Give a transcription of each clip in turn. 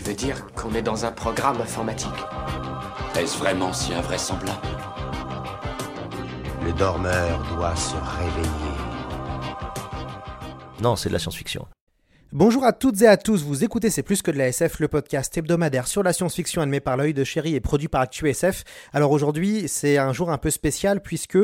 Tu veux dire qu'on est dans un programme informatique Est-ce vraiment si invraisemblable Le dormeur doit se réveiller. Non, c'est de la science-fiction. Bonjour à toutes et à tous, vous écoutez C'est plus que de la SF, le podcast hebdomadaire sur la science-fiction animé par l'œil de chéri et produit par ActuSF. Alors aujourd'hui, c'est un jour un peu spécial puisque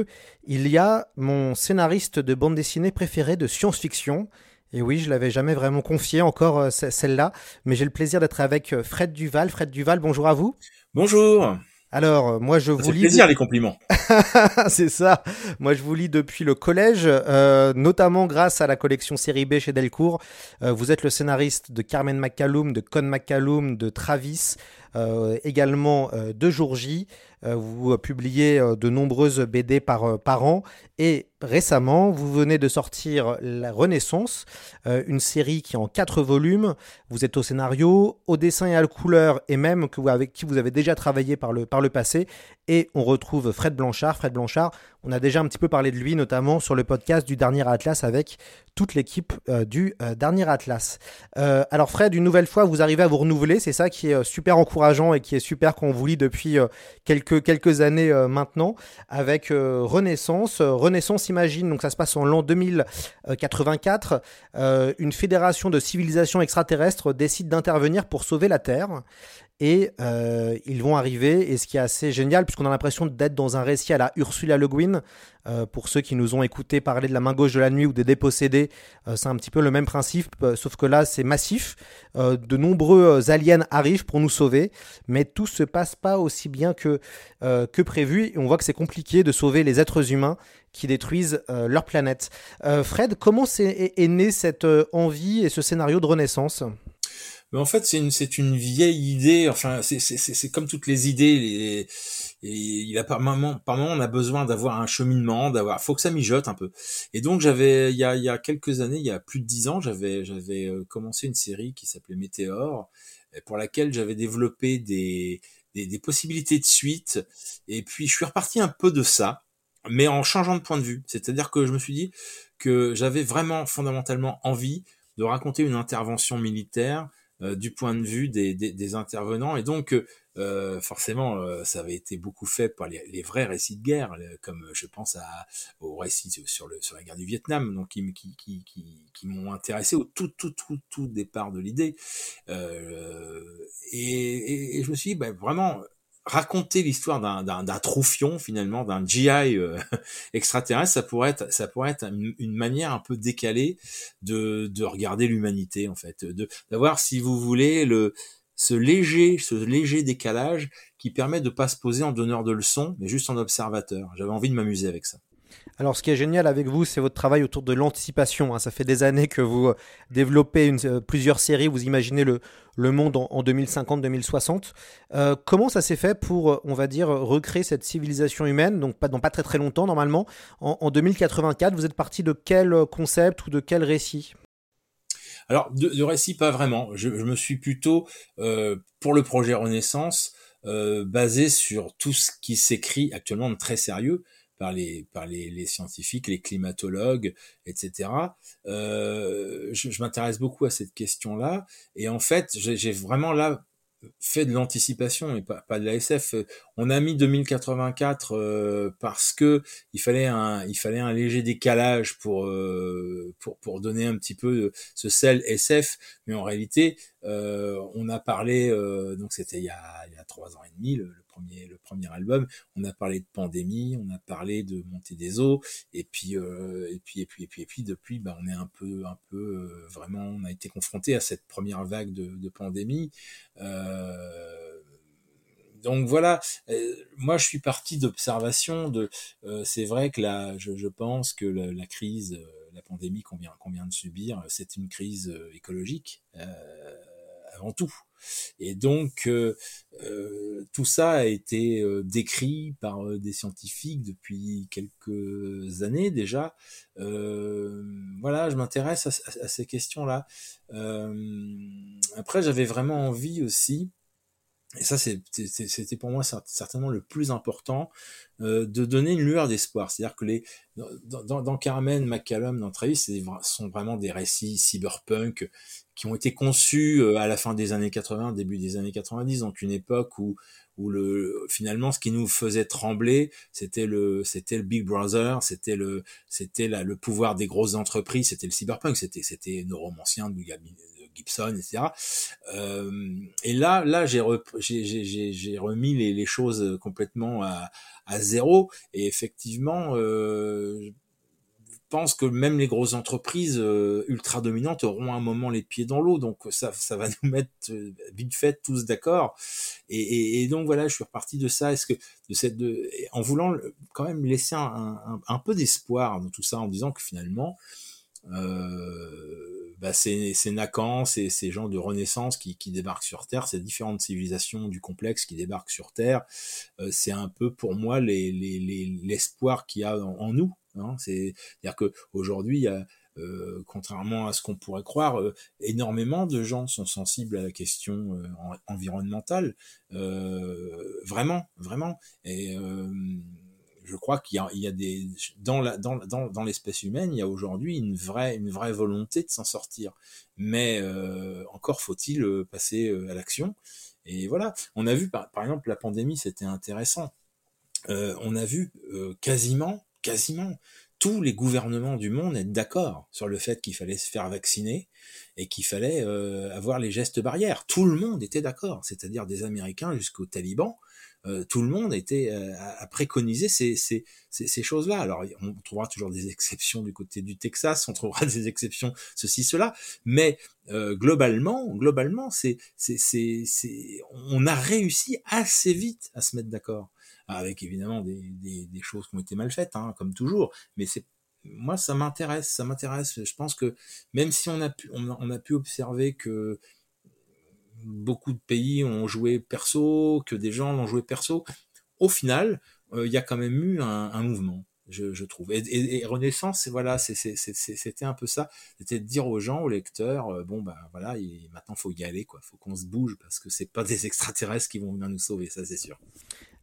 il y a mon scénariste de bande dessinée préféré de science-fiction. Et oui, je l'avais jamais vraiment confié encore euh, celle-là, mais j'ai le plaisir d'être avec euh, Fred Duval. Fred Duval, bonjour à vous. Bonjour. Alors, euh, moi, je vous lis. C'est plaisir, les compliments. c'est ça. Moi, je vous lis depuis le collège, euh, notamment grâce à la collection série B chez Delcourt. Euh, vous êtes le scénariste de Carmen McCallum, de Con McCallum, de Travis, également de Jour J. vous publiez de nombreuses BD par, par an. Et récemment, vous venez de sortir La Renaissance, une série qui est en quatre volumes. Vous êtes au scénario, au dessin et à la couleur, et même avec qui vous avez déjà travaillé par le, passé. Et on retrouve Fred Blanchard. Fred Blanchard, on a déjà un petit peu parlé de lui, notamment sur le podcast du Dernier Atlas avec toute l'équipe euh, du euh, Dernier Atlas. Euh, alors Fred, une nouvelle fois, vous arrivez à vous renouveler. C'est ça qui est super encourageant et qui est super qu'on vous lit depuis quelques, quelques années maintenant avec Renaissance. Renaissance Imagine, donc ça se passe en l'an 2084. une fédération de civilisations extraterrestres décide d'intervenir pour sauver la Terre et euh, ils vont arriver. Et ce qui est assez génial, puisqu'on a l'impression d'être dans un récit à la Ursula Le Guin, euh, pour ceux qui nous ont écouté parler de la main gauche de la nuit ou des dépossédés, euh, c'est un petit peu le même principe, sauf que là c'est massif. de nombreux aliens arrivent pour nous sauver, mais tout se passe pas aussi bien que, que prévu. Et on voit que c'est compliqué de sauver les êtres humains qui détruisent leur planète. Fred, comment est, est née cette envie et ce scénario de renaissance? Mais en fait, c'est une, c'est une vieille idée. Enfin, c'est, c'est, c'est comme toutes les idées. Les, et il a par moment, par moment, on a besoin d'avoir un cheminement, d'avoir, faut que ça mijote un peu. Et donc, j'avais, il y a, il y a quelques années, il y a plus de dix ans, j'avais, j'avais euh, commencé une série qui s'appelait Météore, pour laquelle j'avais développé des, des, possibilités de suite. Et puis, je suis reparti un peu de ça, mais en changeant de point de vue. C'est-à-dire que je me suis dit que j'avais vraiment fondamentalement envie de raconter une intervention militaire du point de vue des, des, des intervenants. Et donc, euh, forcément, euh, ça avait été beaucoup fait par les, les vrais récits de guerre, comme je pense à, aux récits sur, le, sur la guerre du Vietnam, donc qui, qui, qui, qui, m'ont intéressé au tout, tout, tout, tout départ de l'idée. Euh, et, et, je me suis dit, ben, vraiment, raconter l'histoire d'un troufion finalement d'un GI euh, extraterrestre ça pourrait être ça pourrait être une, manière un peu décalée de, de regarder l'humanité en fait. De d'avoir si vous voulez le ce léger ce léger décalage qui permet de pas se poser en donneur de leçons mais juste en observateur. J'avais envie de m'amuser avec ça alors, ce qui est génial avec vous, c'est votre travail autour de l'anticipation. Hein. Ça fait des années que vous euh, développez euh, plusieurs séries, vous imaginez le, le monde en, 2050-2060. Euh, comment ça s'est fait pour, on va dire, recréer cette civilisation humaine, donc pas, dans pas très très longtemps normalement, en, 2084 Vous êtes parti de quel concept ou de quel récit? Alors, de, récit, pas vraiment. Je, me suis plutôt, pour le projet Renaissance, basé sur tout ce qui s'écrit actuellement de très sérieux, par les par les, les scientifiques, les climatologues, etc. Euh, je, je m'intéresse beaucoup à cette question-là, et en fait, j'ai vraiment là fait de l'anticipation et pas, pas de la SF. On a mis 2084 euh, parce que il fallait un il fallait un léger décalage pour euh, pour pour donner un petit peu ce sel SF, mais en réalité euh, on a parlé donc c'était il y a il y a trois ans et demi le premier album, on a parlé de pandémie, on a parlé de montée des eaux, et puis euh, et puis et puis et puis et puis depuis, bah, on est un peu un peu euh, vraiment, on a été confronté à cette première vague de, pandémie. Euh, donc voilà, moi je suis parti d'observation de. c'est vrai que là, je, pense que la, crise, la pandémie qu'on vient, qu'on vient de subir, c'est une crise écologique avant tout. Et donc euh, euh, tout ça a été euh, décrit par des scientifiques depuis quelques années déjà. voilà, je m'intéresse à, ces questions-là. après, j'avais vraiment envie aussi et ça c'était pour moi certainement le plus important euh, de donner une lueur d'espoir. C'est-à-dire que les dans, dans, dans, Carmen McCallum dans Travis ce sont vraiment des récits cyberpunk qui ont été conçus euh, à la fin des années 80 début des années 90 donc une époque où où le finalement ce qui nous faisait trembler c'était le c'était le Big Brother c'était le c'était le pouvoir des grosses entreprises c'était le cyberpunk. C'était c'était nos romanciens Gibson, etc. Euh, et là, là, j'ai remis les, les, choses complètement à, zéro. Et effectivement, euh, je pense que même les grosses entreprises euh, ultra dominantes auront un moment les pieds dans l'eau. Donc ça, ça va nous mettre vite fait tous d'accord. Et, donc voilà, je suis reparti de ça. Est-ce que de cette, de, en voulant quand même laisser un, un, peu d'espoir dans tout ça, en disant que finalement bah c'est Nakan, c'est ces gens de renaissance qui, qui débarquent sur Terre, ces différentes civilisations du complexe qui débarquent sur Terre. Euh, c'est un peu pour moi l'espoir les, les, qu'il y a en, nous. Hein. C'est-à-dire que aujourd'hui, il y a euh, contrairement à ce qu'on pourrait croire, euh, énormément de gens sont sensibles à la question euh, environnementale, vraiment, vraiment. Et je crois qu'il y, a, des dans l'espèce humaine, il y a aujourd'hui une vraie volonté de s'en sortir. Mais euh, encore faut-il euh, passer euh, à l'action. Et voilà, on a vu par, exemple la pandémie, c'était intéressant. On a vu quasiment quasiment tous les gouvernements du monde être d'accord sur le fait qu'il fallait se faire vacciner et qu'il fallait avoir les gestes barrières. Tout le monde était d'accord, c'est-à-dire des Américains jusqu'aux talibans. Euh, tout le monde était euh, à préconiser ces, ces, ces, choses-là. Alors, on trouvera toujours des exceptions du côté du Texas, on trouvera des exceptions ceci, cela, mais euh, globalement, globalement, c'est, c'est, c'est, on a réussi assez vite à se mettre d'accord, avec évidemment des, des, des, choses qui ont été mal faites, hein, comme toujours, mais c'est moi, ça m'intéresse, ça m'intéresse. Je pense que même si on a pu, on a pu observer que beaucoup de pays ont joué perso, que des gens l'ont joué perso. Au final, euh, il y a quand même eu un, mouvement, je, trouve. Et, Renaissance, voilà, c'était un peu ça. C'était de dire aux gens, aux lecteurs, euh, bon bah voilà, il, maintenant faut y aller, quoi. Faut qu'on se bouge parce que c'est pas des extraterrestres qui vont venir nous sauver, ça c'est sûr.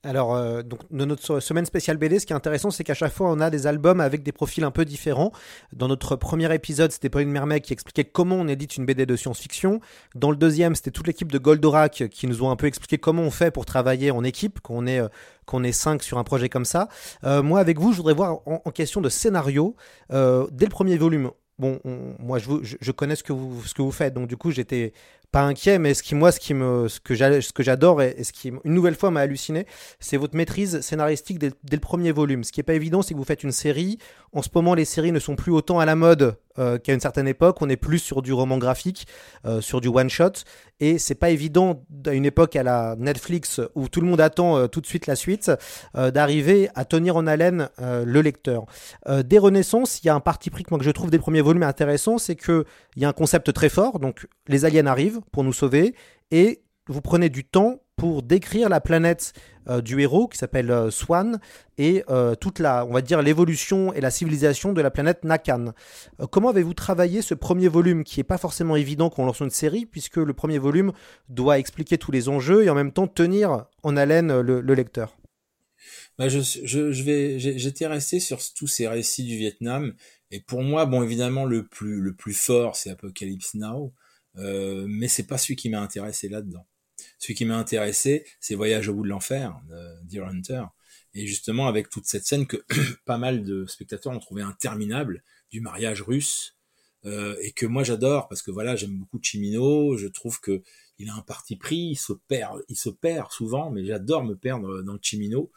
Alors, euh, donc, notre semaine spéciale BD, ce qui est intéressant, c'est qu'à chaque fois, on a des albums avec des profils un peu différents. Dans notre premier épisode, c'était Pauline Mermet qui expliquait comment on édite une BD de science-fiction. Dans le deuxième, c'était toute l'équipe de Goldorak qui nous ont un peu expliqué comment on fait pour travailler en équipe, qu'on est, euh, qu'on est cinq sur un projet comme ça. Euh, moi, avec vous, je voudrais voir en, question de scénario, dès le premier volume, bon, moi je, je, connais ce que vous ce que vous faites, donc du coup j'étais pas inquiet, mais ce qui moi, ce qui me, ce que j'adore et, ce qui une nouvelle fois m'a halluciné, c'est votre maîtrise scénaristique dès, dès, le premier volume. Ce qui est pas évident, c'est que vous faites une série. En ce moment, les séries ne sont plus autant à la mode euh, qu'à une certaine époque. On est plus sur du roman graphique, euh, sur du one shot, et c'est pas évident à une époque à la Netflix où tout le monde attend euh, tout de suite la suite, d'arriver à tenir en haleine le lecteur. des Renaissances, il y a un parti pris que moi que je trouve des premiers volumes intéressant, c'est que il y a un concept très fort. Donc les aliens arrivent pour nous sauver et vous prenez du temps pour décrire la planète euh, du héros qui s'appelle euh, Swan et euh, toute la, on va dire, l'évolution et la civilisation de la planète Nakan. comment avez-vous travaillé ce premier volume qui est pas forcément évident quand on lance une série puisque le premier volume doit expliquer tous les enjeux et en même temps tenir en haleine le, lecteur? Bah je vais, j'étais resté sur tous ces récits du Vietnam et pour moi, bon évidemment le plus le plus fort c'est Apocalypse Now, euh, mais c'est pas celui qui m'a intéressé là-dedans. Celui qui m'a intéressé, c'est Voyage au bout de l'enfer de Hunter. Et justement, avec toute cette scène que pas mal de spectateurs ont trouvé interminable, du mariage russe, euh, et que moi j'adore, parce que voilà, j'aime beaucoup Chimino, je trouve que il a un parti pris, il se perd, il se perd souvent, mais j'adore me perdre dans Chimino.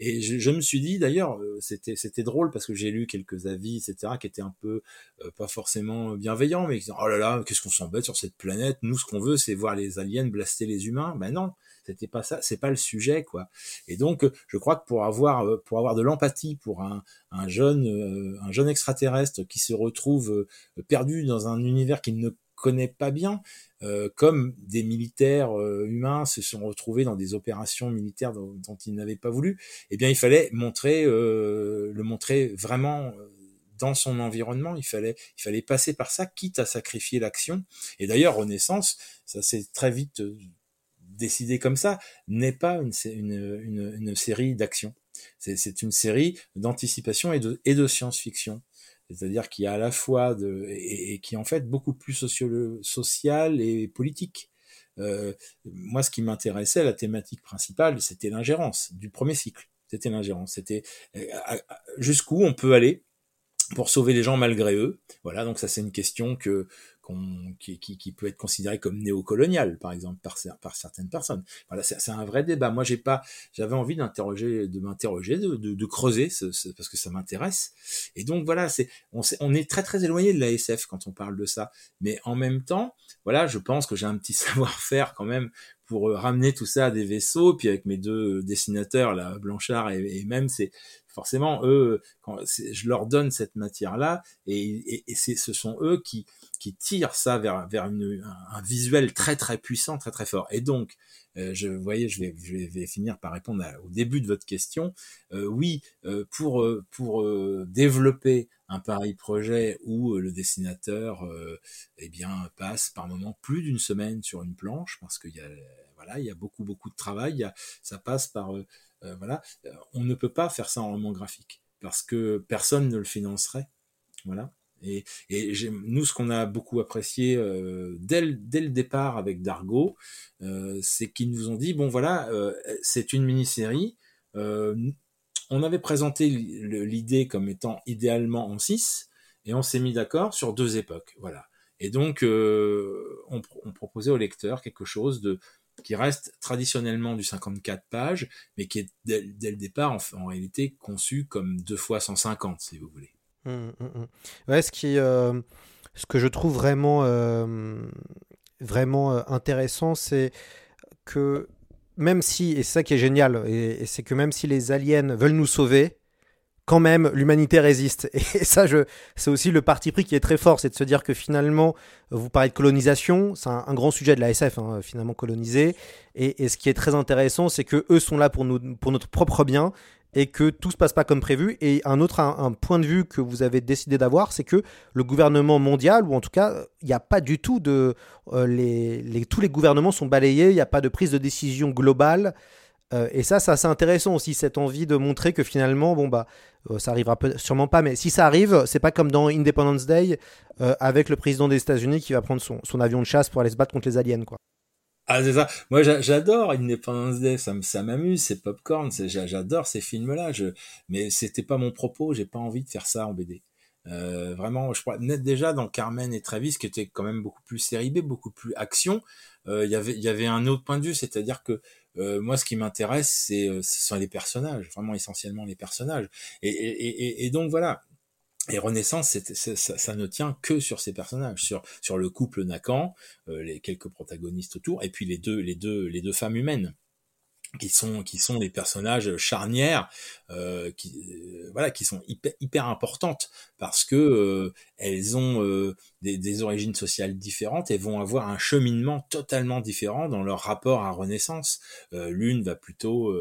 Et je, je me suis dit d'ailleurs, euh, c'était c'était drôle parce que j'ai lu quelques avis, etc., qui étaient un peu euh, pas forcément bienveillants, mais qui disaient oh là là, qu'est-ce qu'on s'embête sur cette planète? Nous, ce qu'on veut, c'est voir les aliens blaster les humains. Ben non, c'était pas ça, c'est pas le sujet, quoi. Et donc, je crois que pour avoir euh, pour avoir de l'empathie pour un, un jeune un jeune extraterrestre qui se retrouve perdu dans un univers qu'il ne connaît pas bien, euh, comme des militaires euh, humains se sont retrouvés dans des opérations militaires dont, dont ils n'avaient pas voulu, eh bien il fallait montrer, euh, le montrer vraiment dans son environnement. Il fallait, il fallait passer par ça, quitte à sacrifier l'action. Et d'ailleurs, Renaissance, ça s'est très vite décidé comme ça, n'est pas une, série d'action. C'est une série d'anticipation et de, science-fiction. C'est-à-dire qu'il y a à la fois de, et, qui est en fait beaucoup plus social et politique. Euh, moi, ce qui m'intéressait, la thématique principale, c'était l'ingérence du premier cycle. C'était l'ingérence. C'était jusqu'où on peut aller pour sauver les gens malgré eux. Voilà, donc ça c'est une question que qui, qui, qui, peut être considéré comme néocolonial, par exemple, par, par certaines personnes. Voilà, c'est un vrai débat. Moi, j'ai pas, j'avais envie d'interroger, de m'interroger, de, de, de, creuser, ce, ce, parce que ça m'intéresse. Et donc voilà, c'est, on, on est très très éloigné de la SF quand on parle de ça. Mais en même temps, voilà, je pense que j'ai un petit savoir-faire quand même pour euh, ramener tout ça à des vaisseaux. Puis avec mes deux dessinateurs, là, Blanchard et, et même, c'est forcément eux, quand je leur donne cette matière-là, et, et, ce sont eux qui qui tirent ça vers vers un, visuel très très puissant, très très fort. Et donc, euh, je voyais, je vais, je vais finir par répondre à, au début de votre question. Euh, oui, euh, pour pour développer un pareil projet où le dessinateur, eh bien, passe par moment plus d'une semaine sur une planche parce qu'il y a voilà, il y a beaucoup beaucoup de travail. Ça passe par voilà, on ne peut pas faire ça en roman graphique parce que personne ne le financerait. Voilà. Et, nous, ce qu'on a beaucoup apprécié euh, dès, le, départ avec Dargo, euh, c'est qu'ils nous ont dit bon voilà, euh, c'est une mini-série. Euh, on avait présenté l'idée comme étant idéalement en 6 et on s'est mis d'accord sur deux époques. Voilà. Et donc, euh, on, on, proposait au lecteur quelque chose de qui reste traditionnellement du 54 pages, mais qui est dès, le départ en, réalité conçu comme deux fois 150, si vous voulez. Mmh, mmh, mmh. Ouais, ce, qui, euh, ce que je trouve vraiment, euh, vraiment euh, intéressant, c'est que même si, et c'est ça qui est génial, et c'est que même si les aliens veulent nous sauver, quand même, l'humanité résiste. Et ça, je, c'est aussi le parti pris qui est très fort, c'est de se dire que finalement, vous parlez de colonisation, c'est un, grand sujet de la SF, hein, finalement colonisé. Et, ce qui est très intéressant, c'est que eux sont là pour nous, pour notre propre bien, et que tout se passe pas comme prévu. Et un autre point de vue que vous avez décidé d'avoir, c'est que le gouvernement mondial, ou en tout cas, il n'y a pas du tout de... Euh, les, les, tous les gouvernements sont balayés, il n'y a pas de prise de décision globale. Euh, et ça, c'est assez intéressant aussi, cette envie de montrer que finalement, bon bah, euh, ça arrivera sûrement pas, mais si ça arrive, c'est pas comme dans Independence Day euh, avec le président des États-Unis qui va prendre son, son avion de chasse pour aller se battre contre les aliens, quoi. Ah, c'est ça. Moi, j'adore Independence Day. Ça, ça m'amuse, c'est popcorn. J'adore ces films-là. Je... Mais c'était pas mon propos. J'ai pas envie de faire ça en BD. Vraiment, je crois, net déjà dans Carmen et Travis, qui était quand même beaucoup plus série B, beaucoup plus action. Euh, y avait, il y avait un autre point de vue, c'est-à-dire que euh, moi, ce qui m'intéresse, c'est, ce sont les personnages, vraiment essentiellement les personnages. Et, donc voilà, et Renaissance, ça, ça, ne tient que sur ces personnages, sur le couple Nacan, euh, les quelques protagonistes autour, et puis les deux les deux les deux femmes humaines qui sont qui sont des personnages charnières, euh, qui euh, voilà, qui sont hyper hyper importantes parce que euh, elles ont euh, des, des, origines sociales différentes et vont avoir un cheminement totalement différent dans leur rapport à Renaissance. Euh, l'une va plutôt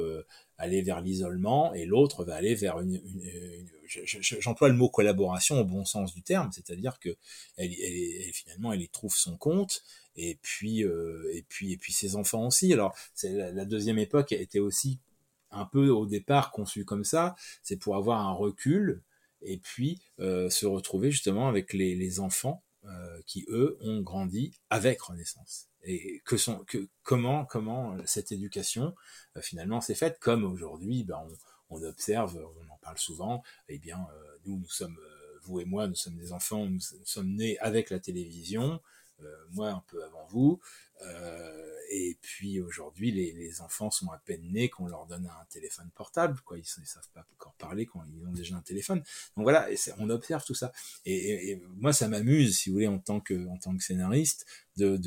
aller vers l'isolement et l'autre va aller vers une, une, une j'emploie le mot collaboration au bon sens du terme, c'est-à-dire que elle, elle, elle, finalement elle y trouve son compte et puis euh, et puis et puis ses enfants aussi. Alors la, deuxième époque était aussi un peu au départ conçue comme ça, c'est pour avoir un recul et puis euh, se retrouver justement avec les, enfants euh, qui eux ont grandi avec Renaissance et que sont que comment comment cette éducation finalement s'est faite comme aujourd'hui ben on, on, observe on en parle souvent eh bien euh, nous nous sommes euh, vous et moi nous sommes des enfants nous, nous sommes nés avec la télévision moi un peu avant vous euh, et puis aujourd'hui, les, enfants sont à peine nés qu'on leur donne un téléphone portable, quoi. Ils, ne savent pas encore parler quand ils ont déjà un téléphone. Donc voilà, on observe tout ça. Et, et, et moi, ça m'amuse, si vous voulez, en tant que scénariste, de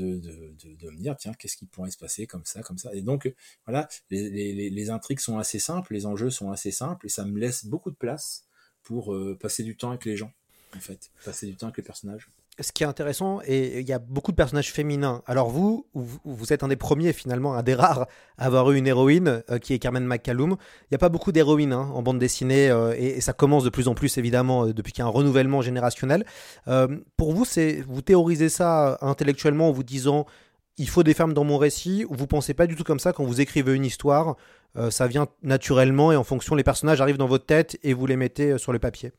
me dire tiens, qu'est-ce qui pourrait se passer comme ça, comme ça. Et donc voilà, les, intrigues sont assez simples, les enjeux sont assez simples, et ça me laisse beaucoup de place pour euh, passer du temps avec les gens, en fait, passer du temps avec les personnages. Ce qui est intéressant, et il y a beaucoup de personnages féminins. Alors vous, vous, êtes un des premiers finalement, un des rares à avoir eu une héroïne euh, qui est Carmen McCallum. Il n'y a pas beaucoup d'héroïnes hein, en bande dessinée, euh, et, ça commence de plus en plus évidemment euh, depuis qu'il y a un renouvellement générationnel. pour vous, vous théorisez ça intellectuellement en vous disant il faut des femmes dans mon récit, ou vous pensez pas du tout comme ça quand vous écrivez une histoire, ça vient naturellement et en fonction les personnages arrivent dans votre tête et vous les mettez sur le papier?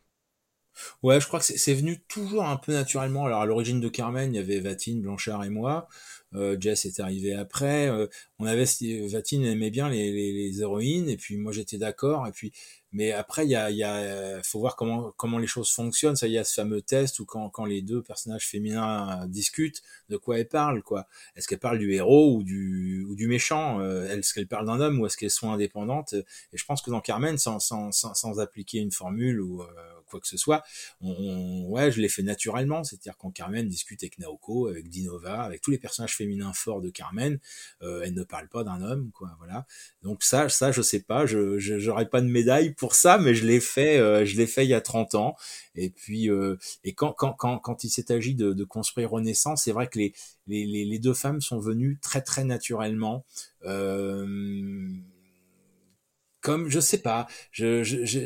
Ouais, je crois que c'est venu toujours un peu naturellement. Alors à l'origine de Carmen, il y avait Vatine, Blanchard et moi. Euh, Jess est arrivé après. Euh, on avait Vatine aimait bien les, les, les héroïnes et puis moi j'étais d'accord. Et puis mais après, il y a, y a, faut voir comment comment les choses fonctionnent. Ça, y a ce fameux test où quand quand les deux personnages féminins discutent, de quoi elles parlent, quoi. Est-ce qu'elles parlent du héros ou du ou du méchant euh, Est-ce qu'elles parlent d'un homme ou est-ce qu'elles sont indépendantes? Et je pense que dans Carmen, sans sans sans, sans appliquer une formule ou euh, quoi que ce soit, on, ouais, je l'ai fait naturellement. C'est-à-dire quand Carmen discute avec Naoko, avec Dinova, avec tous les personnages féminins forts de Carmen, euh, elle ne parle pas d'un homme, quoi. Voilà. Donc ça, ça, je sais pas. Je j'aurais pas de médaille pour ça, mais je l'ai fait, euh, je l'ai fait il y a 30 ans. Et puis, euh, et quand, quand, quand, quand il s'est agi de, de, construire Renaissance, c'est vrai que les, les, les, deux femmes sont venues très, très naturellement. Euh, comme je sais pas, je, je, je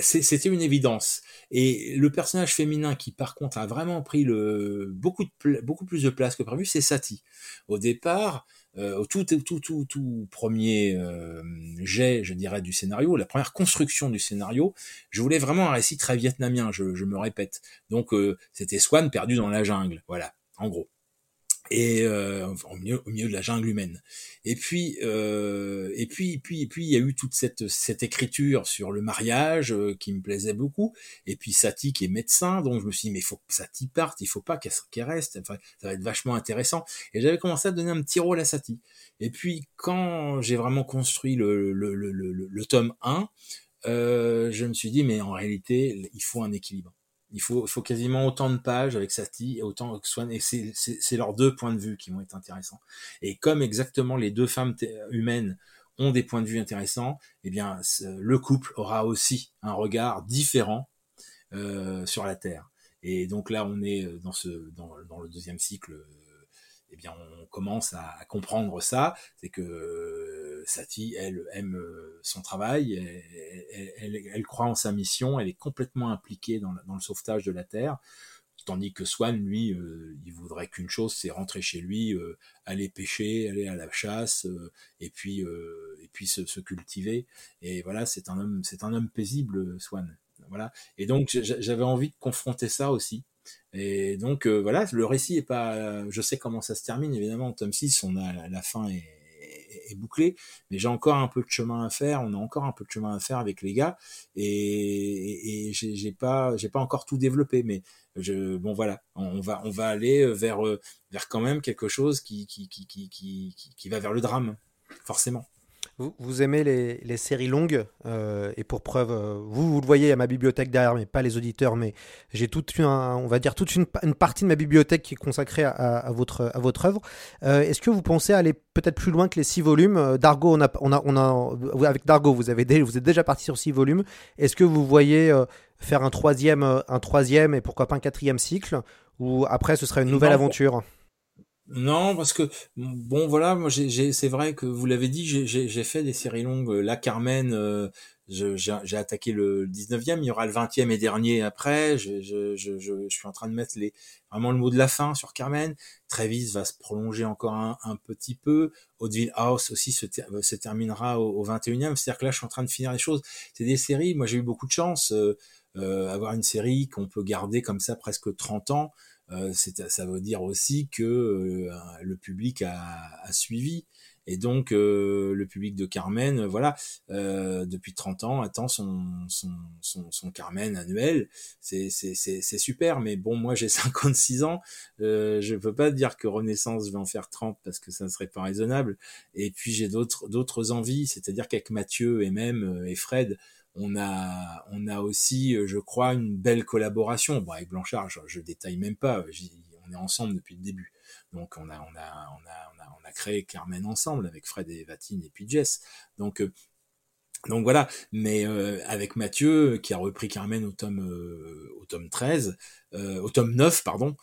c'était une évidence. Et le personnage féminin qui par contre a vraiment pris le beaucoup de beaucoup plus de place que prévu, c'est Sati. Au départ, euh, au tout, tout, tout, tout premier euh, jet, je dirais, du scénario, la première construction du scénario, je voulais vraiment un récit très vietnamien, je, je me répète. Donc euh, c'était Swan perdu dans la jungle, voilà, en gros et euh, au, milieu, au de la jungle humaine. Et puis, euh, et puis, puis, puis, il y a eu toute cette cette écriture sur le mariage euh, qui me plaisait beaucoup. Et puis Satie qui est médecin, donc je me suis dit mais faut que Satie parte, il faut pas qu'elle reste. Enfin, ça va être vachement intéressant. Et j'avais commencé à donner un petit rôle à Satie. Et puis quand j'ai vraiment construit le le, le, le, le tome 1, euh, je me suis dit mais en réalité il faut un équilibre il faut, faut quasiment autant de pages avec Satie et autant que Swan, et c'est leurs deux points de vue qui vont être intéressants. Et comme exactement les deux femmes humaines ont des points de vue intéressants, eh bien, le couple aura aussi un regard différent euh, sur la Terre. Et donc là, on est dans ce, dans, dans le deuxième cycle eh bien, on commence à, comprendre ça, c'est que euh, Satie, elle aime euh, son travail, elle, croit en sa mission, elle est complètement impliquée dans, le sauvetage de la Terre, tandis que Swan, lui, euh, il voudrait qu'une chose, c'est rentrer chez lui, aller pêcher, aller à la chasse, et puis et puis se, se, cultiver. Et voilà, c'est un homme, c'est un homme paisible, Swan. Voilà. Et donc j'avais envie de confronter ça aussi. Et donc euh, voilà, le récit est pas. je sais comment ça se termine évidemment. Tome 6, on a la fin est, bouclée, mais j'ai encore un peu de chemin à faire. On a encore un peu de chemin à faire avec les gars, et, et, j'ai pas j'ai pas encore tout développé, mais bon voilà, on va on va aller vers vers quand même quelque chose qui qui qui qui, qui va vers le drame, forcément. Vous, aimez les, séries longues, euh, et pour preuve, euh, vous, vous le voyez à ma bibliothèque derrière, mais pas les auditeurs, mais j'ai toute une, on va dire toute une, partie de ma bibliothèque qui est consacrée à, votre, à votre œuvre. Euh, est-ce que vous pensez aller peut-être plus loin que les six volumes? Dargo, on a, on a, on a, avec Dargo, vous, avez vous êtes déjà parti sur six volumes. Est-ce que vous voyez faire un troisième, un troisième et pourquoi pas un quatrième cycle? Ou après, ce serait une nouvelle aventure? Non, parce que bon voilà, moi j'ai, c'est vrai que vous l'avez dit, j'ai, fait des séries longues. La Carmen, euh, j'ai, attaqué le 19e, il y aura le 20e et dernier après. Je, je, je, je, suis en train de mettre les vraiment le mot de la fin sur Carmen. Travis va se prolonger encore un, petit peu. Hauteville House aussi se, se terminera au, 21e. C'est-à-dire que là, je suis en train de finir les choses. C'est des séries. Moi, j'ai eu beaucoup de chance. Euh, euh, avoir une série qu'on peut garder comme ça presque 30 ans. Euh, ça veut dire aussi que euh, le public a, a, suivi. Et donc euh, le public de Carmen, voilà, depuis 30 ans, attend son, son, son, Carmen annuel. C'est super, mais bon, moi j'ai 56 ans, je peux pas dire que Renaissance, vais en faire 30 parce que ça ne serait pas raisonnable. Et puis j'ai d'autres d'autres envies, c'est-à-dire qu'avec Mathieu et même et Fred, on a, on a aussi, euh, je crois, une belle collaboration. Bon, avec Blanchard, je, détaille même pas. On est ensemble depuis le début. Donc, on a, on a, on a, on a, on a créé Carmen ensemble avec Fred et Vatine et puis Jess. Donc, euh, Donc voilà, mais avec Mathieu qui a repris Carmen au tome au tome 13, au tome 9 pardon,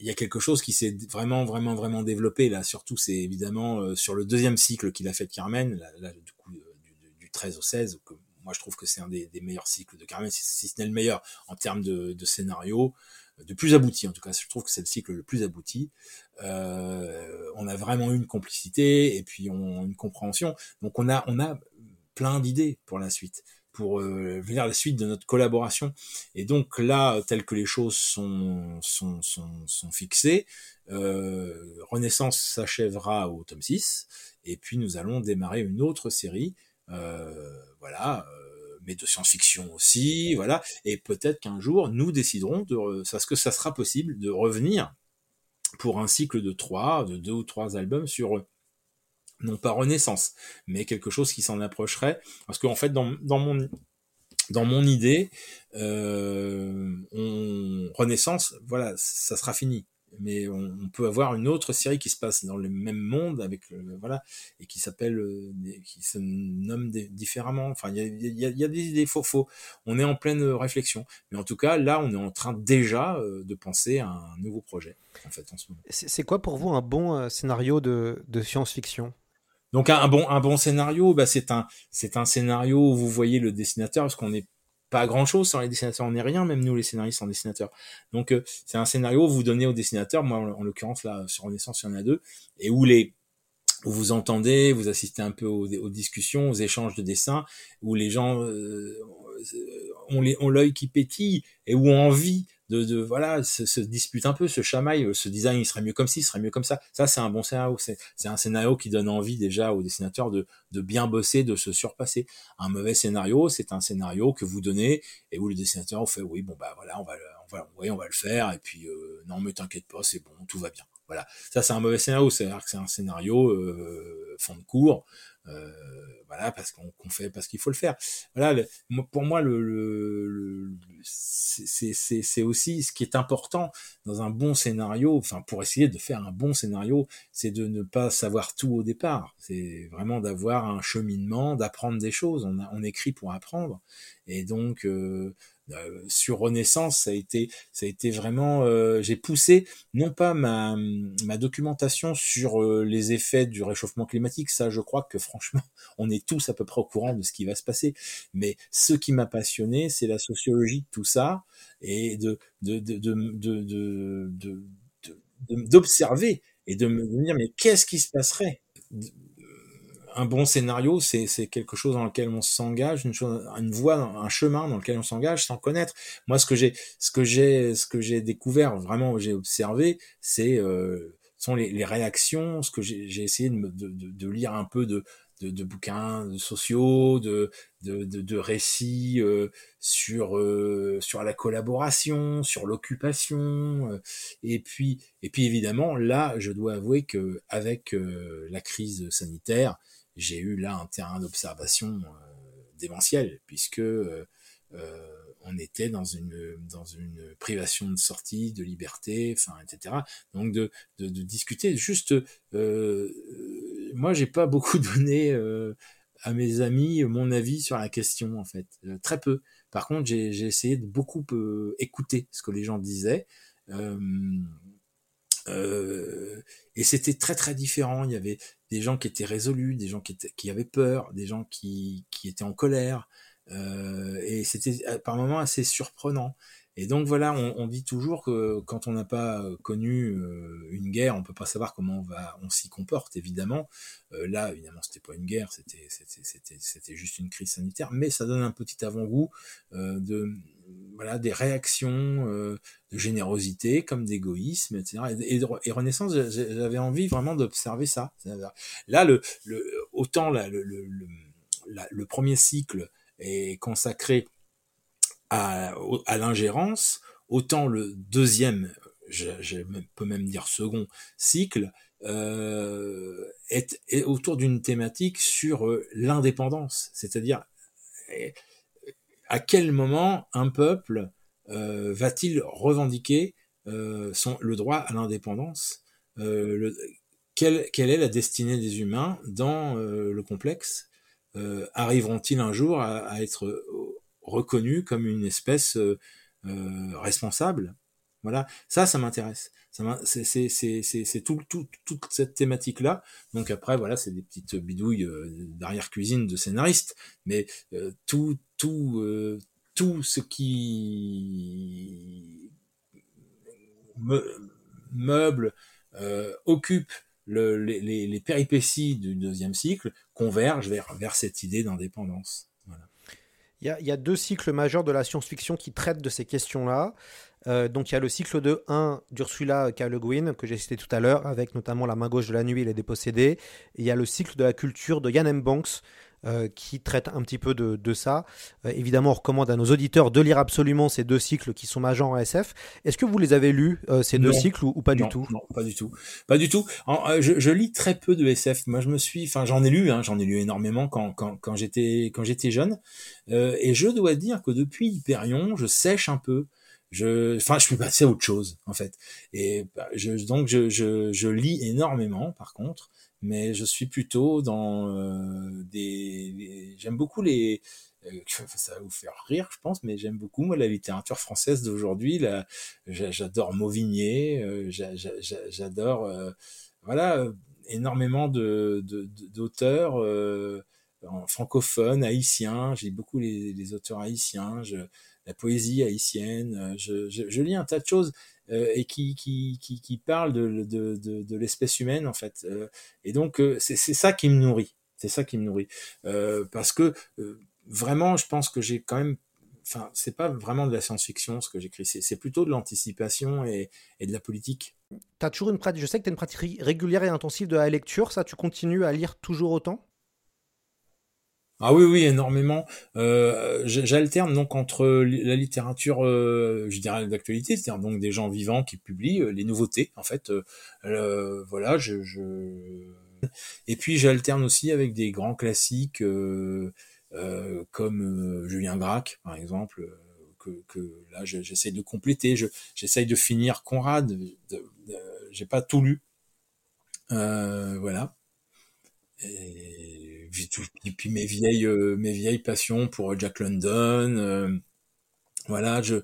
il y a quelque chose qui s'est vraiment vraiment vraiment développé là surtout c'est évidemment sur le deuxième cycle qu'il a fait de Carmen là, du coup du, 13 au 16 que moi je trouve que c'est un des, meilleurs cycles de Carmen si, ce n'est le meilleur en termes de, scénario de plus abouti en tout cas je trouve que c'est le cycle le plus abouti. Euh, on a vraiment eu une complicité et puis on, une compréhension. Donc on a on a plein d'idées pour la suite pour euh, venir la suite de notre collaboration. Et donc là tel que les choses sont sont sont, fixées euh, Renaissance s'achèvera au tome 6 et puis nous allons démarrer une autre série euh, voilà mais de science-fiction aussi, voilà. Et peut-être qu'un jour, nous déciderons de, ce que ça sera possible de revenir pour un cycle de trois, de deux ou trois albums sur non pas Renaissance, mais quelque chose qui s'en approcherait, parce qu'en fait, dans, dans mon dans mon idée, euh, on, Renaissance, voilà, ça sera fini mais on, peut avoir une autre série qui se passe dans le même monde avec voilà et qui s'appelle euh, qui se nomme différemment. Enfin il y a, y, a, y a, des idées faux faux. On est en pleine réflexion. Mais en tout cas là on est en train déjà euh, de penser à un nouveau projet en fait en ce moment. C'est quoi pour vous un bon euh, scénario de, de science-fiction? Donc un, bon un bon scénario bah c'est un c'est un scénario où vous voyez le dessinateur parce qu'on est pas grand chose sans les dessinateurs, on n'est rien, même nous les scénaristes en dessinateurs. Donc euh, c'est un scénario vous donnez aux dessinateurs, moi en, l'occurrence là sur Renaissance il y en a deux, et où les où vous entendez, vous assistez un peu aux, discussions, aux échanges de dessins, où les gens euh, ont l'œil qui pétille et où ont envie de, de voilà se, se dispute un peu, se chamaille, euh, ce design il serait mieux comme ci, il serait mieux comme ça. Ça c'est un bon scénario, c'est un scénario qui donne envie déjà aux dessinateurs de, de bien bosser, de se surpasser. Un mauvais scénario, c'est un scénario que vous donnez et où le dessinateur fait oui bon bah voilà on va on va oui, on va le faire et puis euh, non mais t'inquiète pas c'est bon tout va bien. Voilà ça c'est un mauvais scénario, c'est-à-dire que c'est un scénario euh, fond de cours. Euh, voilà parce qu'on fait parce qu'il faut le faire. Voilà pour moi le, le, c'est aussi ce qui est important dans un bon scénario enfin pour essayer de faire un bon scénario c'est de ne pas savoir tout au départ. C'est vraiment d'avoir un cheminement d'apprendre des choses. On, a, on écrit pour apprendre. Et donc euh, euh, sur Renaissance, ça a été, ça a été vraiment, euh, j'ai poussé non pas ma, documentation sur euh, les effets du réchauffement climatique, ça, je crois que franchement, on est tous à peu près au courant de ce qui va se passer. Mais ce qui m'a passionné, c'est la sociologie de tout ça et de de d'observer et de me dire mais qu'est-ce qui se passerait? Un bon scénario, c'est quelque chose dans lequel on s'engage, une, une voie, un chemin dans lequel on s'engage sans connaître. Moi, ce que j'ai, ce que j'ai, ce que j'ai découvert, vraiment, j'ai observé, c'est euh, sont les, les, réactions, ce que j'ai essayé de, de, de, lire un peu de, de, bouquins de sociaux, de, de, de, récits euh, sur euh, sur la collaboration, sur l'occupation, euh, et puis et puis évidemment là, je dois avouer que avec la crise sanitaire, j'ai eu là un terrain d'observation euh, démentiel, puisque euh, euh, on était dans une dans une privation de sortie, de liberté, enfin, etc. Donc de, de, de discuter. Juste, euh, moi, j'ai pas beaucoup donné à mes amis mon avis sur la question, en fait, très peu. Par contre, j'ai essayé de beaucoup écouter ce que les gens disaient. Euh, et c'était très très différent. Il y avait des gens qui étaient résolus, des gens qui, avaient peur, des gens qui, qui étaient en colère. Euh, et c'était euh, par moments assez surprenant. Et donc voilà, on, dit toujours que quand on n'a pas euh, connu euh, une guerre, on peut pas savoir comment on va, on s'y comporte évidemment. Euh, là, évidemment, c'était pas une guerre, c'était juste une crise sanitaire, mais ça donne un petit avant-goût de voilà des réactions de générosité comme d'égoïsme, etc. Et, Renaissance, j'avais envie vraiment d'observer ça. Là, autant le premier cycle est consacré à, à l'ingérence, autant le deuxième, je, je, peux même dire second cycle, euh, est, est, autour d'une thématique sur euh, l'indépendance, c'est-à-dire euh, à quel moment un peuple euh, va-t-il revendiquer euh, son, le droit à l'indépendance euh, quelle, quelle est la destinée des humains dans le complexe Arriveront-ils un jour à, à, être reconnus comme une espèce responsable voilà, ça, ça m'intéresse. C'est tout, tout, toute cette thématique-là. Donc après, voilà, c'est des petites bidouilles euh, d'arrière-cuisine de scénaristes, mais euh, tout, tout, euh, tout ce qui me, meuble, occupe le, les, les, péripéties du deuxième cycle converge vers, vers cette idée d'indépendance. Voilà. Il y, a, il y, a, deux cycles majeurs de la science-fiction qui traitent de ces questions-là. Euh, donc il y a le cycle de 1 d'Ursula K. Le Guin, que j'ai cité tout à l'heure, avec notamment La main gauche de la nuit et Les dépossédés. Et il y a le cycle de la culture de Yann M. Banks, euh, qui traite un petit peu de, de ça. Euh, évidemment, on recommande à nos auditeurs de lire absolument ces deux cycles qui sont majeurs en SF. Est-ce que vous les avez lus, ces deux cycles, ou, pas du tout? Non, pas du tout. Pas du tout. je, je, lis très peu de SF. Moi, je me suis, enfin, j'en ai lu, hein, j'en ai lu énormément quand, quand, quand j'étais quand j'étais jeune. et je dois dire que depuis Hyperion, je sèche un peu je enfin je suis passé à autre chose en fait et bah, je, donc je, je, je, lis énormément par contre mais je suis plutôt dans euh, des, j'aime beaucoup les euh, ça va vous faire rire je pense mais j'aime beaucoup moi la littérature française d'aujourd'hui là j'adore Mauvigné euh, j'adore voilà énormément de d'auteurs en francophone haïtiens j'ai beaucoup les, auteurs haïtiens la poésie haïtienne. Je, lis un tas de choses et qui, qui, qui, qui parlent de, de, de, de l'espèce humaine en fait. Euh, et donc c'est ça qui me nourrit. C'est ça qui me nourrit parce que vraiment, je pense que j'ai quand même enfin, c'est pas vraiment de la science-fiction ce que j'écris, c'est plutôt de l'anticipation et, et, de la politique. As toujours une pratique, je sais que tu as une pratique régulière et intensive de la lecture, ça, tu continues à lire toujours autant? Ah oui, oui, énormément. Euh, J'alterne donc entre la littérature, euh, je dirais d'actualité, c'est-à-dire donc des gens vivants qui publient euh, les nouveautés, en fait. Euh, voilà, je, et puis j'alterne aussi avec des grands classiques comme Julien Gracq, par exemple, que, que là j'essaie de compléter. J'essaye de finir Conrad. J'ai pas tout lu, voilà. Et puis mes vieilles euh, mes vieilles passions pour Jack London euh, voilà je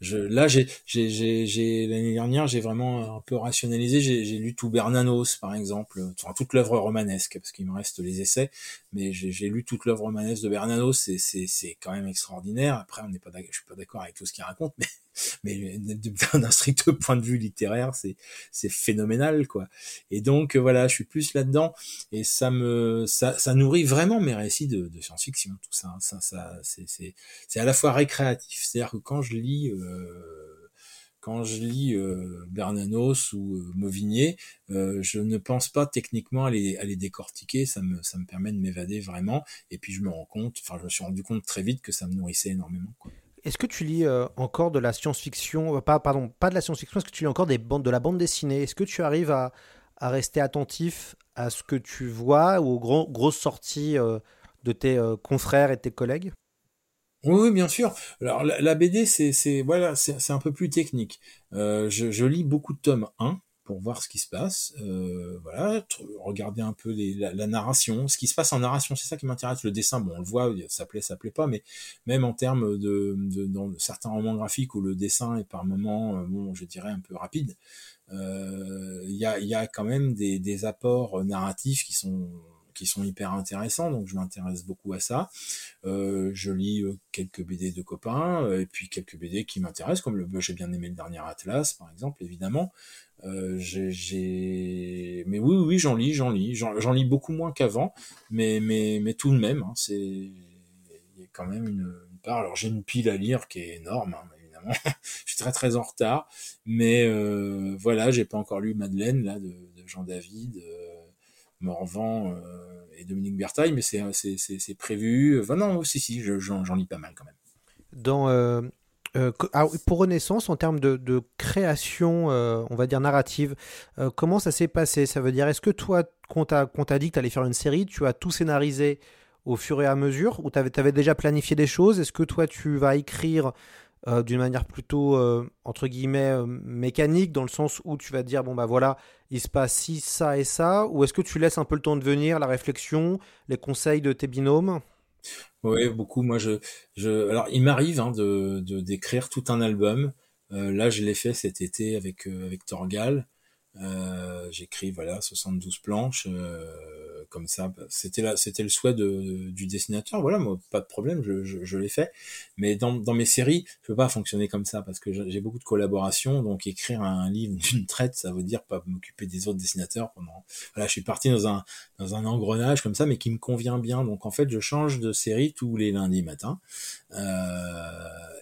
je là j'ai j'ai l'année dernière j'ai vraiment un peu rationalisé j'ai lu tout Bernanos par exemple enfin toute l'œuvre romanesque parce qu'il me reste les essais mais j'ai lu toute l'œuvre romanesque de Bernanos c'est c'est c'est quand même extraordinaire après on n'est pas je suis pas d'accord avec tout ce qu'il raconte mais mais d'un strict point de vue littéraire, c'est c'est phénoménal quoi. Et donc voilà, je suis plus là-dedans et ça me ça, ça nourrit vraiment mes récits de, de science-fiction tout ça. Hein. Ça ça c'est c'est à la fois récréatif, c'est-à-dire que quand je lis euh, quand je lis euh, Bernanos ou euh, Mauvigné, euh, je ne pense pas techniquement à les, décortiquer, ça me, permet de m'évader vraiment, et puis je me rends compte, enfin je me suis rendu compte très vite que ça me nourrissait énormément. Est-ce que tu lis euh, encore de la science-fiction, euh, pas, pardon, pas de la science-fiction, est-ce que tu lis encore des bandes, de la bande dessinée? Est-ce que tu arrives à, rester attentif à ce que tu vois ou aux gros, grosses sorties euh, de tes confrères et tes collègues? Oui, bien sûr. Alors la, BD, c'est voilà, c'est un peu plus technique. je, je, lis beaucoup de tomes 1, pour voir ce qui se passe. Euh, voilà, regarder un peu les, la, la, narration, ce qui se passe en narration, c'est ça qui m'intéresse. Le dessin, bon, on le voit, ça plaît, ça plaît pas, mais même en termes de, de dans certains romans graphiques où le dessin est par moments, euh, bon, je dirais un peu rapide, euh, il y, a, y a quand même des, des apports narratifs qui sont qui sont hyper intéressants, donc je m'intéresse beaucoup à ça. Euh, je lis euh, quelques BD de copains, et puis quelques BD qui m'intéressent, comme le j'ai bien aimé le dernier Atlas, par exemple, évidemment. Euh, j'ai, mais oui, oui, j'en lis, j'en lis, j'en lis beaucoup moins qu'avant, mais, mais, mais tout de même, hein, c'est, il y a quand même une, part. Alors j'ai une pile à lire qui est énorme, hein, évidemment. je suis très très en retard, mais euh, voilà, j'ai pas encore lu Madeleine là de, de Jean David, euh, Morvan euh, et Dominique Bertaille, mais c'est prévu. Enfin non, si si, j'en lis pas mal quand même. Dans euh, euh, ah pour Renaissance, en termes de, création, on va dire narrative, comment ça s'est passé? Ça veut dire, est-ce que toi, quand on t'a dit que tu allais faire une série, tu as tout scénarisé au fur et à mesure ou tu avais, avais, déjà planifié des choses? Est-ce que toi, tu vas écrire euh, d'une manière plutôt, euh, entre guillemets, euh, mécanique, dans le sens où tu vas dire, bon bah voilà, il se passe ci, ça et ça, ou est-ce que tu laisses un peu le temps de venir, la réflexion, les conseils de tes binômes? Oui, beaucoup. Moi, je, alors, il m'arrive hein, de d'écrire tout un album. là, je l'ai fait cet été avec avec Torgal. J'écris voilà 72 planches comme ça. C'était là, c'était le souhait de, du dessinateur. Voilà, moi, pas de problème, je, je, je l'ai fait. Mais dans, dans mes séries, je peux pas fonctionner comme ça parce que j'ai beaucoup de collaborations. Donc écrire un livre d'une traite, ça veut dire pas m'occuper des autres dessinateurs pendant. Voilà, je suis parti dans un dans un engrenage comme ça, mais qui me convient bien. Donc en fait, je change de série tous les lundis matins. Euh,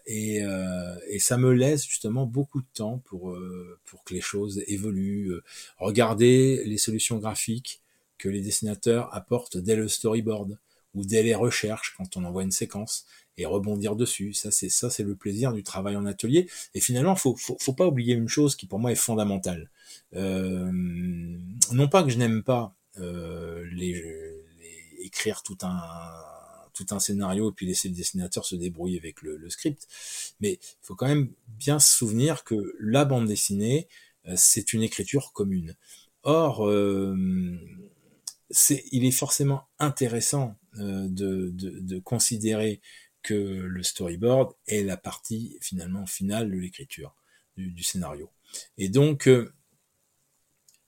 et, euh, et, ça me laisse justement beaucoup de temps pour euh, pour que les choses évoluent. Regarder les solutions graphiques, que les dessinateurs apportent dès le storyboard ou dès les recherches quand on envoie une séquence et rebondir dessus. Ça, c'est ça, c'est le plaisir du travail en atelier. Et finalement, faut, faut, faut pas oublier une chose qui pour moi est fondamentale. Euh, non pas que je n'aime pas euh, les, écrire tout un tout un scénario et puis laisser le dessinateur se débrouiller avec le, script, mais il faut quand même bien se souvenir que la bande dessinée, euh, c'est une écriture commune. Or, il est forcément intéressant euh, de, de, considérer que le storyboard est la partie finalement finale de l'écriture du, scénario. Et donc euh,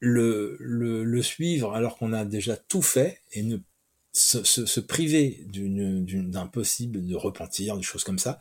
le, le, le, suivre alors qu'on a déjà tout fait et ne se, se, priver d'un possible de repentir, des choses comme ça.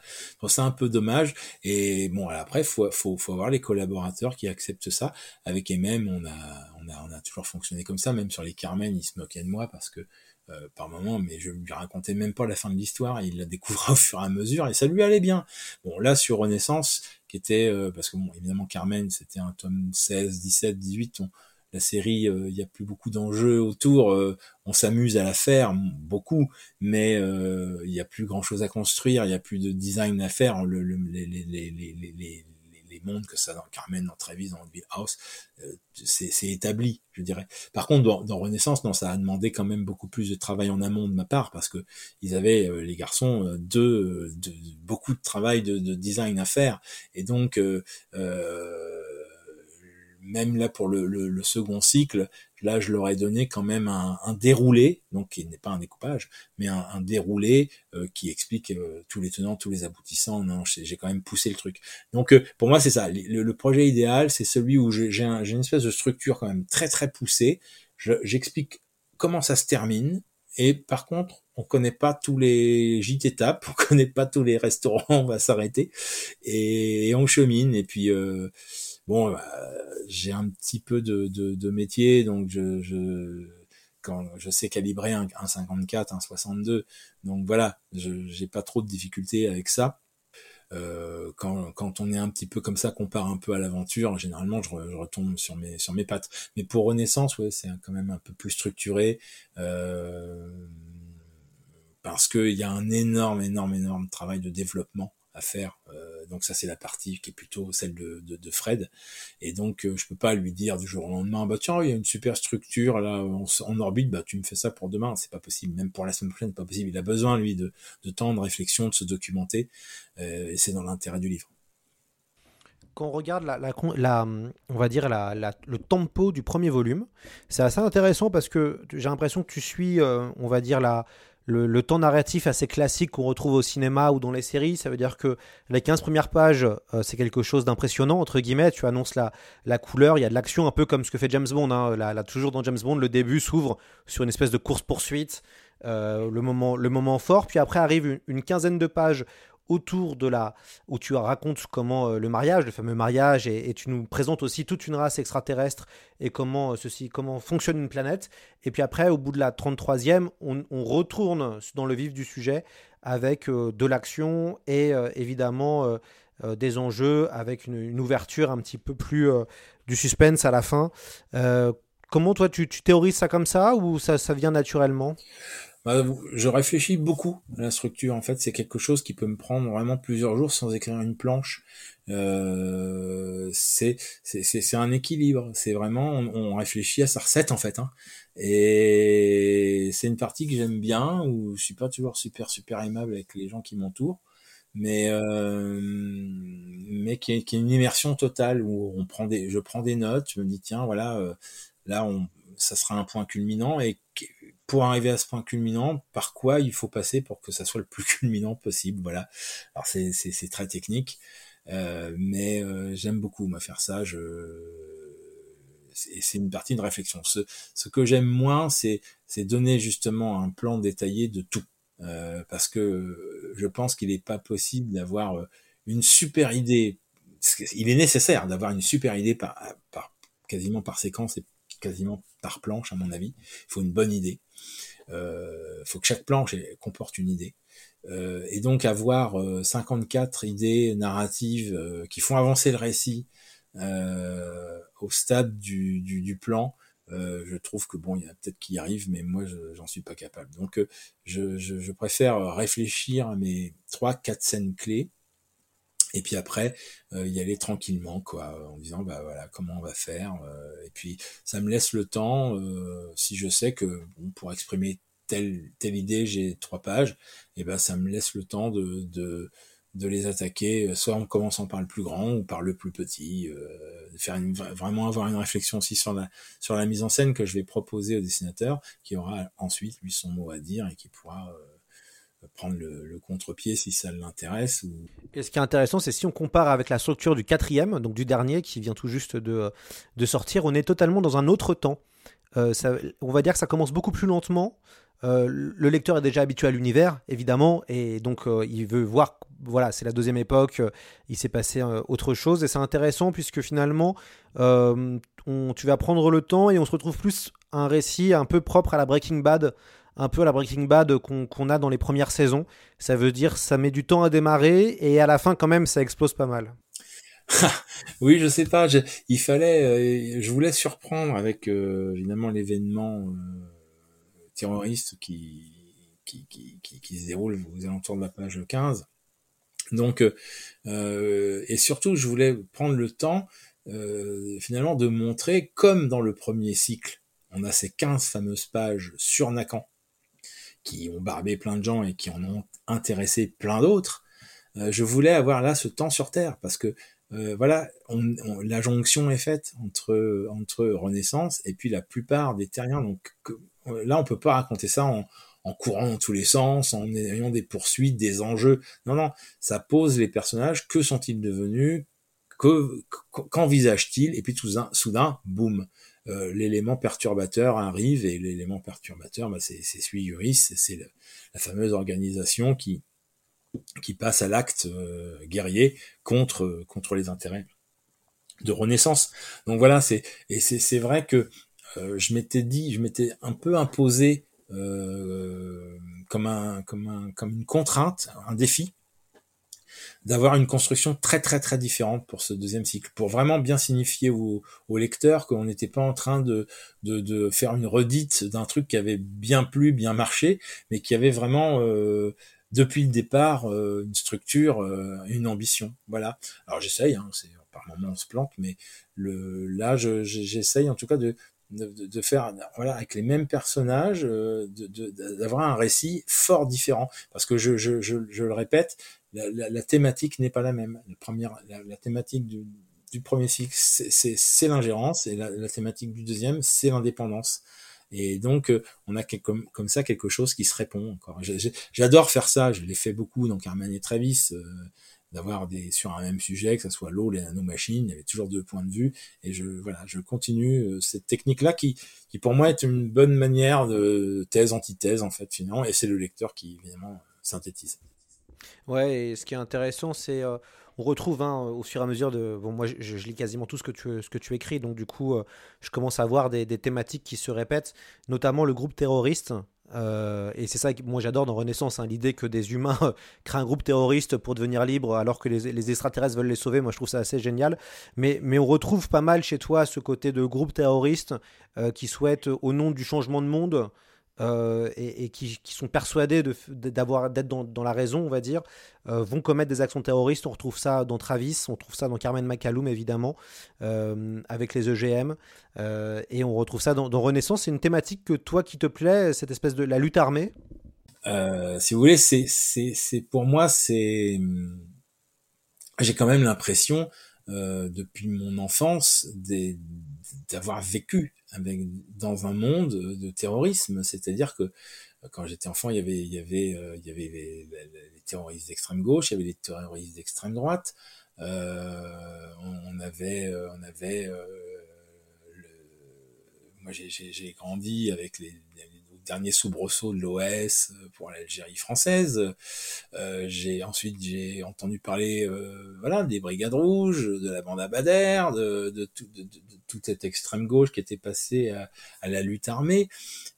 c'est un peu dommage. Et bon, après, faut, faut, faut avoir les collaborateurs qui acceptent ça. Avec MM, on a, on a, on a toujours fonctionné comme ça. Même sur les Carmen, ils se moquaient de moi parce que euh, par moment, mais je lui racontais même pas la fin de l'histoire. Il la découvrait au fur et à mesure et ça lui allait bien. Bon, là sur Renaissance, qui était euh, parce que bon, évidemment Carmen, c'était un tome 16, 17, 18. On, la série, euh, il n'y a plus beaucoup d'enjeux autour. Euh, on s'amuse à la faire beaucoup, mais euh, il n'y a plus grand chose à construire. Il n'y a plus de design à faire. Le, les, les, les, les, mondes que ça dans Carmen, dans Travis, dans Bill House, c'est établi, je dirais. Par contre, dans, Renaissance, non, ça a demandé quand même beaucoup plus de travail en amont de ma part parce que ils avaient les garçons de, beaucoup de travail de, de, design à faire et donc euh, même là pour le, le, second cycle, là je leur ai donné quand même un, un déroulé, donc qui n'est pas un découpage, mais un, un déroulé euh, qui explique euh, tous les tenants, tous les aboutissants. Non, j'ai quand même poussé le truc. Donc euh, pour moi c'est ça. Le, le, projet idéal, c'est celui où j'ai une espèce de structure quand même très très poussée. J'explique comment ça se termine. Et par contre, on connaît pas tous les gîtes étapes, on connaît pas tous les restaurants, on va s'arrêter et, et, on chemine. Et puis bon, bah, j'ai un petit peu de, de, métier, donc je, je, quand je sais calibrer un, un 54, un 62, donc voilà, je j'ai pas trop de difficultés avec ça. Euh, quand, quand on est un petit peu comme ça, qu'on part un peu à l'aventure, généralement je, je, retombe sur mes sur mes pattes. Mais pour Renaissance, ouais, c'est quand même un peu plus structuré. Euh, parce qu'il y a un énorme, énorme, énorme travail de développement à faire. Euh, donc ça c'est la partie qui est plutôt celle de, de, Fred. Et donc euh, je peux pas lui dire du jour au lendemain, bah tiens il y a une super structure là en, orbite, bah tu me fais ça pour demain, c'est pas possible. Même pour la semaine prochaine, pas possible. Il a besoin lui de, de temps de réflexion, de se documenter, euh, et c'est dans l'intérêt du livre. Quand on regarde la, la, la on va dire la, le tempo du premier volume, c'est assez intéressant parce que j'ai l'impression que tu suis, on va dire la le, temps narratif assez classique qu'on retrouve au cinéma ou dans les séries. Ça veut dire que les 15 premières pages, euh, c'est quelque chose d'impressionnant, entre guillemets. Tu annonces la, la couleur, il y a de l'action, un peu comme ce que fait James Bond. Hein. Là, toujours dans James Bond, le début s'ouvre sur une espèce de course-poursuite. Euh, le, moment, le moment fort, puis après arrive une quinzaine de pages autour de la où tu racontes comment euh, le mariage, le fameux mariage, et, tu nous présentes aussi toute une race extraterrestre et comment euh, ceci, comment fonctionne une planète. Et puis après, au bout de la 33e, on, retourne dans le vif du sujet avec euh, de l'action et évidemment des enjeux, avec une, ouverture un petit peu plus du suspense à la fin. comment toi, tu, théorises ça comme ça ou ça, vient naturellement? Je réfléchis beaucoup à la structure. En fait, c'est quelque chose qui peut me prendre vraiment plusieurs jours sans écrire une planche. Euh, c'est c'est un équilibre. C'est vraiment on, on, réfléchit à sa recette en fait. Hein. Et c'est une partie que j'aime bien où je suis pas toujours super super aimable avec les gens qui m'entourent. mais euh, mais qui est, qui est, une immersion totale où on prend des, je prends des notes, je me dis tiens voilà, euh, là on, ça sera un point culminant et pour arriver à ce point culminant, par quoi il faut passer pour que ça soit le plus culminant possible, voilà. Alors c'est c'est très technique, euh, mais euh, j'aime beaucoup moi faire ça. Je c'est une partie de réflexion. Ce, que j'aime moins, c'est c'est donner justement un plan détaillé de tout, euh, parce que je pense qu'il n'est pas possible d'avoir une super idée. Il est nécessaire d'avoir une super idée par quasiment par séquence et quasiment par planche à mon avis. Il faut une bonne idée. Il euh, faut que chaque planche comporte une idée. Euh, et donc avoir 54 euh, idées narratives euh, qui font avancer le récit au stade du, du, du plan, je trouve que bon, il y en a peut-être qui y arrivent, mais moi, j'en suis pas capable. Donc, je, je, je, préfère réfléchir à mes trois, quatre scènes clés et puis après euh, y aller tranquillement quoi en disant bah voilà comment on va faire euh, et puis ça me laisse le temps euh, si je sais que bon, pour exprimer telle telle idée j'ai trois pages et ben ça me laisse le temps de, de de les attaquer soit en commençant par le plus grand ou par le plus petit euh, faire une, vraiment avoir une réflexion aussi sur la sur la mise en scène que je vais proposer au dessinateur qui aura ensuite lui son mot à dire et qui pourra euh, prendre le, contre-pied si ça l'intéresse. Ou... Et ce qui est intéressant, c'est si on compare avec la structure du quatrième, donc du dernier qui vient tout juste de, sortir, on est totalement dans un autre temps. Euh, on va dire que ça commence beaucoup plus lentement. Euh, le lecteur est déjà habitué à l'univers, évidemment, et donc euh, il veut voir, voilà, c'est la deuxième époque, il s'est passé autre chose, et c'est intéressant puisque finalement, tu vas prendre le temps et on se retrouve plus un récit un peu propre à la Breaking Bad, un peu à la Breaking Bad qu'on qu a dans les premières saisons. Ça veut dire ça met du temps à démarrer et à la fin quand même ça explose pas mal. oui, je sais pas. Je, il fallait, euh, je voulais surprendre avec euh, évidemment l'événement euh, terroriste qui, qui, se déroule aux alentours de la page 15. Donc, et surtout, je voulais prendre le temps finalement de montrer, comme dans le premier cycle, on a ces 15 fameuses pages sur Nakan qui ont barbé plein de gens et qui en ont intéressé plein d'autres, euh, je voulais avoir là ce temps sur Terre parce que euh, voilà, on, on, la jonction est faite entre entre Renaissance et puis la plupart des terriens. Donc que, là, on peut pas raconter ça en, en courant dans tous les sens, en ayant des poursuites, des enjeux. Non, non, ça pose les personnages. Que sont-ils devenus? Que qu'envisagent-ils? Et puis tout soudain, boum, euh, l'élément perturbateur arrive et l'élément perturbateur, bah, c'est Sui Juris, c'est la fameuse organisation qui qui passe à l'acte euh, guerrier contre contre les intérêts de Renaissance. Donc voilà, c'est et c'est vrai que euh, je m'étais dit, je m'étais un peu imposé euh, comme un comme un comme une contrainte, un défi d'avoir une construction très très très différente pour ce deuxième cycle, pour vraiment bien signifier au, au lecteur qu'on n'était pas en train de, de, de faire une redite d'un truc qui avait bien plu, bien marché, mais qui avait vraiment euh, depuis le départ euh, une structure, euh, une ambition. Voilà. Alors j'essaye, hein, par moments on se plante, mais le là j'essaye en tout cas de, de, de, faire voilà avec les mêmes personnages euh, d'avoir un récit fort différent parce que je, je, je, je le répète la, thématique n'est pas la même. La première la, thématique du, premier cycle c'est l'ingérence et la, thématique du deuxième c'est l'indépendance. Et donc on a comme, comme ça quelque chose qui se répond encore. J'adore faire ça. Je l'ai fait beaucoup dans Carmen et Travis euh, d'avoir des sur un même sujet, que ce soit l'eau, les nanomachines, il y avait toujours deux points de vue, et je voilà, je continue euh, cette technique-là qui, qui pour moi est une bonne manière de thèse antithèse en fait finalement, et c'est le lecteur qui évidemment synthétise. Ouais, et ce qui est intéressant, c'est euh, on retrouve hein, au fur et à mesure de bon moi je, lis quasiment tout ce que tu ce que tu écris, donc du coup euh, je commence à voir des, thématiques qui se répètent, notamment le groupe terroriste euh, et c'est ça que moi j'adore dans Renaissance, hein, l'idée que des humains créent un groupe terroriste pour devenir libres alors que les, extraterrestres veulent les sauver. Moi je trouve ça assez génial. Mais, mais on retrouve pas mal chez toi ce côté de groupe terroriste euh, qui souhaite, au nom du changement de monde, euh, et, qui, sont persuadés d'être dans, la raison, on va dire, euh, vont commettre des actions terroristes. On retrouve ça dans Travis, on trouve ça dans Carmen McCallum évidemment, euh, avec les EGM, et on retrouve ça dans, Renaissance. C'est une thématique que toi qui te plaît, cette espèce de la lutte armée? Si vous voulez, c'est, pour moi, c'est, j'ai quand même l'impression depuis mon enfance d'avoir vécu dans un monde de terrorisme. C'est-à-dire que quand j'étais enfant, il y avait, il y avait, euh, il y avait les, terroristes d'extrême gauche, il y avait les terroristes d'extrême droite. Euh, on, avait, on avait, le, moi j'ai grandi avec les, les dernier soubresaut de l'OS euh, pour l'Algérie française. Euh, j'ai ensuite j'ai entendu parler euh, voilà des brigades rouges, de la bande Abadère, de, de, tout, de, de, toute cette extrême gauche qui était passée à, à, la lutte armée.